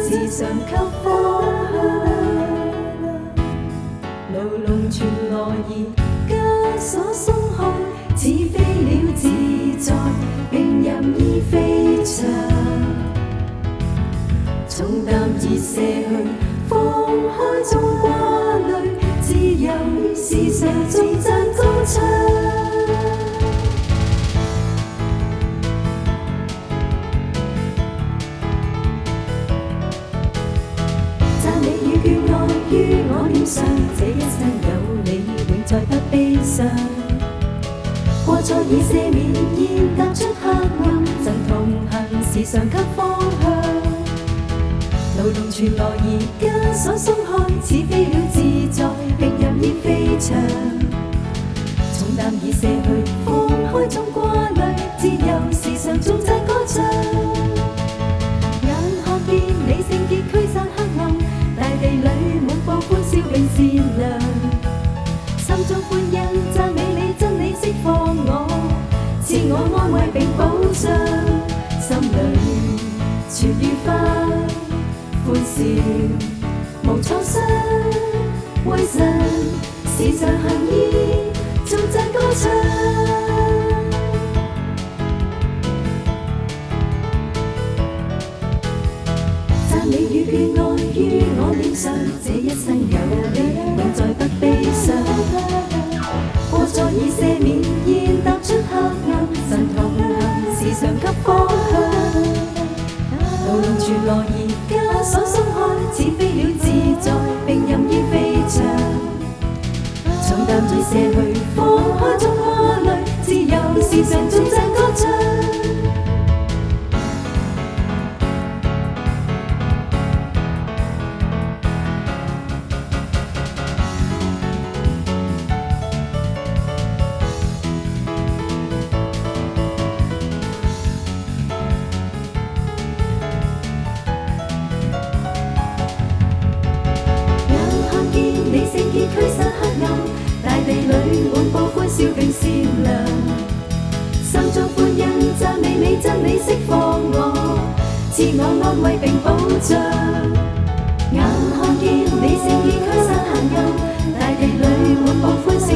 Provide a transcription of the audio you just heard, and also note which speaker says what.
Speaker 1: 时常给方向，牢笼全来而枷锁松开，似飞鸟自在，并任意飞翔。从淡子卸去，放开众挂虑，自由时常尽赞高唱。这一生有你，永在不悲伤。过错已赦免，现踏出黑暗。曾同行时常给方向。牢笼传来而枷锁松开，似飞鸟自在，并任意飞翔。重担已卸去。心中欢欣，赞美你，真理释放我，自我安慰并保偿，心里全愉快，欢笑无创伤，为神时上行意，作这歌唱。赞美与眷爱与我脸上，这一生有你，永在。住来而家所松开，似飞鸟自在，并任意飞翔。从淡中射去，放开中过滤，自由是常中。我安慰并保障，眼看见你善意驱散黑暗，大地里满布欢笑。